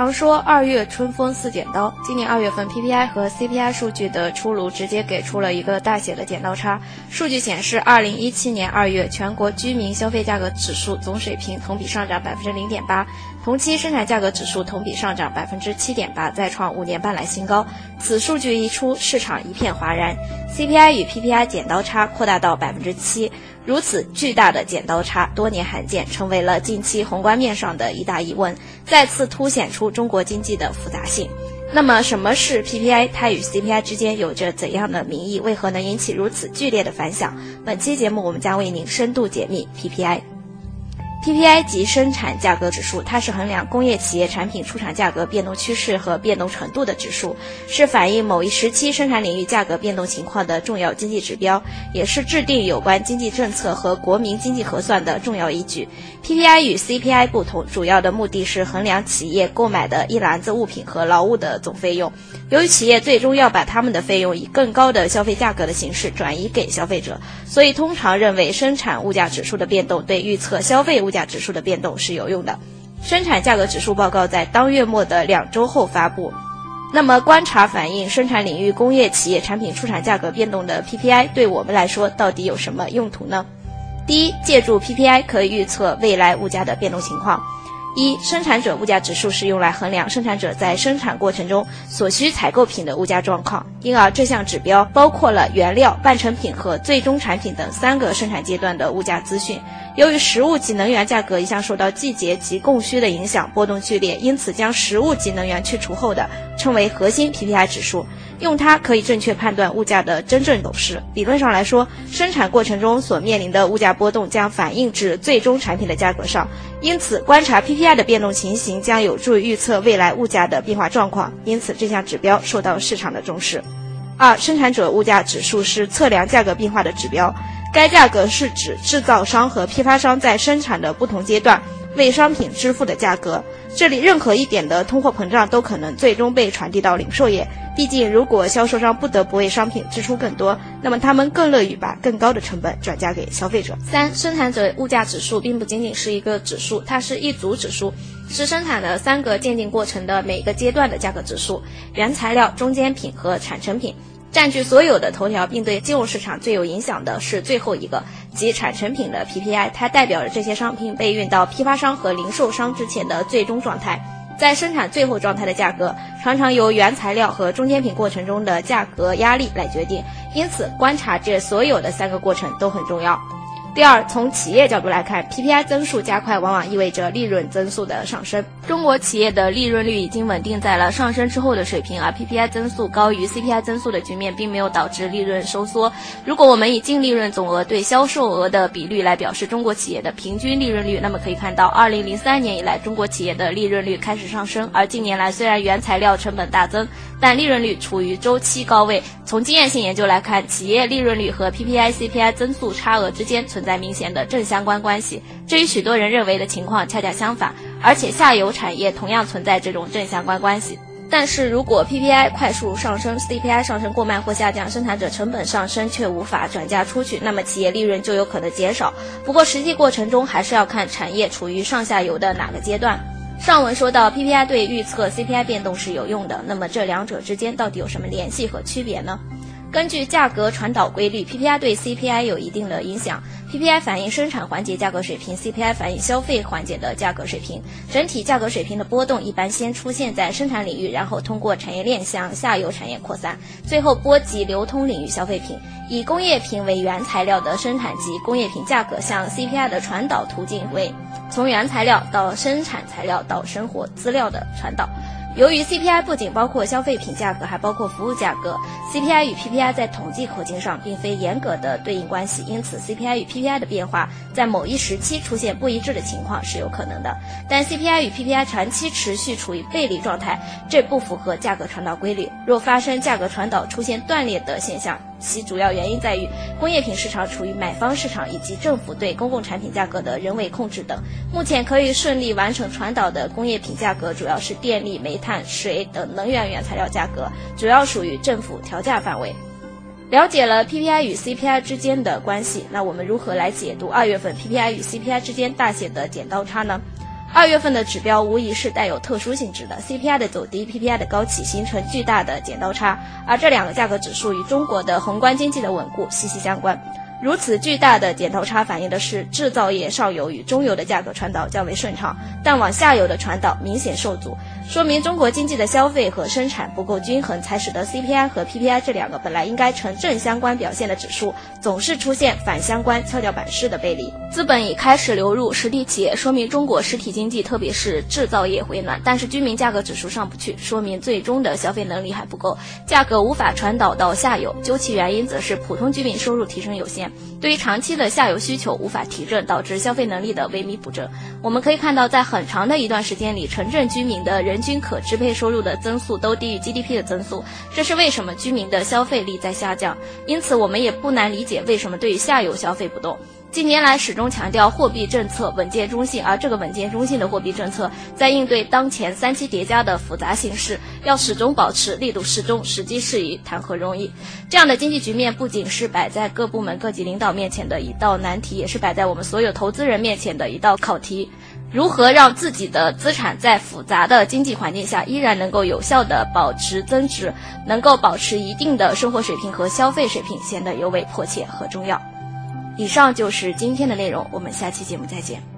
常说二月春风似剪刀，今年二月份 PPI 和 CPI 数据的出炉，直接给出了一个大写的剪刀差。数据显示，二零一七年二月全国居民消费价格指数总水平同比上涨百分之零点八，同期生产价格指数同比上涨百分之七点八，再创五年半来新高。此数据一出，市场一片哗然，CPI 与 PPI 剪刀差扩大到百分之七。如此巨大的剪刀差，多年罕见，成为了近期宏观面上的一大疑问，再次凸显出中国经济的复杂性。那么，什么是 PPI？它与 CPI 之间有着怎样的名义？为何能引起如此剧烈的反响？本期节目，我们将为您深度解密 PPI。PPI 即生产价格指数，它是衡量工业企业产品出厂价格变动趋势和变动程度的指数，是反映某一时期生产领域价格变动情况的重要经济指标，也是制定有关经济政策和国民经济核算的重要依据。PPI 与 CPI 不同，主要的目的是衡量企业购买的一篮子物品和劳务的总费用。由于企业最终要把他们的费用以更高的消费价格的形式转移给消费者，所以通常认为生产物价指数的变动对预测消费物价指数的变动是有用的。生产价格指数报告在当月末的两周后发布。那么，观察反映生产领域工业企业产品出厂价格变动的 PPI 对我们来说到底有什么用途呢？第一，借助 PPI 可以预测未来物价的变动情况。一生产者物价指数是用来衡量生产者在生产过程中所需采购品的物价状况，因而这项指标包括了原料、半成品和最终产品等三个生产阶段的物价资讯。由于食物及能源价格一向受到季节及供需的影响，波动剧烈，因此将食物及能源去除后的称为核心 PPI 指数。用它可以正确判断物价的真正走势。理论上来说，生产过程中所面临的物价波动将反映至最终产品的价格上，因此观察 PPI 的变动情形将有助于预测未来物价的变化状况。因此，这项指标受到市场的重视。二、生产者物价指数是测量价格变化的指标，该价格是指制造商和批发商在生产的不同阶段为商品支付的价格。这里任何一点的通货膨胀都可能最终被传递到零售业。毕竟，如果销售商不得不为商品支出更多，那么他们更乐于把更高的成本转嫁给消费者。三、生产者物价指数并不仅仅是一个指数，它是一组指数，是生产的三个鉴定过程的每个阶段的价格指数：原材料、中间品和产成品。占据所有的头条，并对金融市场最有影响的是最后一个，即产成品的 PPI，它代表着这些商品被运到批发商和零售商之前的最终状态。在生产最后状态的价格，常常由原材料和中间品过程中的价格压力来决定，因此观察这所有的三个过程都很重要。第二，从企业角度来看，PPI 增速加快，往往意味着利润增速的上升。中国企业的利润率已经稳定在了上升之后的水平，而 PPI 增速高于 CPI 增速的局面，并没有导致利润收缩。如果我们以净利润总额对销售额的比率来表示中国企业的平均利润率，那么可以看到，二零零三年以来，中国企业的利润率开始上升，而近年来虽然原材料成本大增，但利润率处于周期高位。从经验性研究来看，企业利润率和 PPI、CPI 增速差额之间存在明显的正相关关系。这与许多人认为的情况恰恰相反，而且下游产业同样存在这种正相关关系。但是如果 PPI 快速上升，CPI 上升过慢或下降，生产者成本上升却无法转嫁出去，那么企业利润就有可能减少。不过实际过程中还是要看产业处于上下游的哪个阶段。上文说到，PPI 对预测 CPI 变动是有用的。那么这两者之间到底有什么联系和区别呢？根据价格传导规律，PPI 对 CPI 有一定的影响。PPI 反映生产环节价格水平，CPI 反映消费环节的价格水平。整体价格水平的波动一般先出现在生产领域，然后通过产业链向下游产业扩散，最后波及流通领域消费品。以工业品为原材料的生产及工业品价格向 CPI 的传导途径为从原材料到生产材料到生活资料的传导。由于 CPI 不仅包括消费品价格，还包括服务价格，CPI 与 PPI 在统计口径上并非严格的对应关系，因此 CPI 与 PPI 的变化在某一时期出现不一致的情况是有可能的。但 CPI 与 PPI 长期持续处于背离状态，这不符合价格传导规律。若发生价格传导出现断裂的现象，其主要原因在于工业品市场处于买方市场以及政府对公共产品价格的人为控制等。目前可以顺利完成传导的工业品价格主要是电力、煤炭、水等能源原材料价格，主要属于政府调价范围。了解了 PPI 与 CPI 之间的关系，那我们如何来解读二月份 PPI 与 CPI 之间大写的剪刀差呢？二月份的指标无疑是带有特殊性质的，CPI 的走低，PPI 的高企，形成巨大的剪刀差，而这两个价格指数与中国的宏观经济的稳固息息相关。如此巨大的剪刀差反映的是制造业上游与中游的价格传导较为顺畅，但往下游的传导明显受阻，说明中国经济的消费和生产不够均衡，才使得 CPI 和 PPI 这两个本来应该呈正相关表现的指数，总是出现反相关跷跷板式的背离。资本已开始流入实体企业，说明中国实体经济特别是制造业回暖，但是居民价格指数上不去，说明最终的消费能力还不够，价格无法传导到下游。究其原因，则是普通居民收入提升有限。对于长期的下游需求无法提振，导致消费能力的萎靡不振。我们可以看到，在很长的一段时间里，城镇居民的人均可支配收入的增速都低于 GDP 的增速，这是为什么居民的消费力在下降。因此，我们也不难理解为什么对于下游消费不动。近年来始终强调货币政策稳健中性，而这个稳健中性的货币政策，在应对当前三期叠加的复杂形势，要始终保持力度适中，时机适宜，谈何容易？这样的经济局面不仅是摆在各部门各级领导面前的一道难题，也是摆在我们所有投资人面前的一道考题：如何让自己的资产在复杂的经济环境下依然能够有效的保持增值，能够保持一定的生活水平和消费水平，显得尤为迫切和重要。以上就是今天的内容，我们下期节目再见。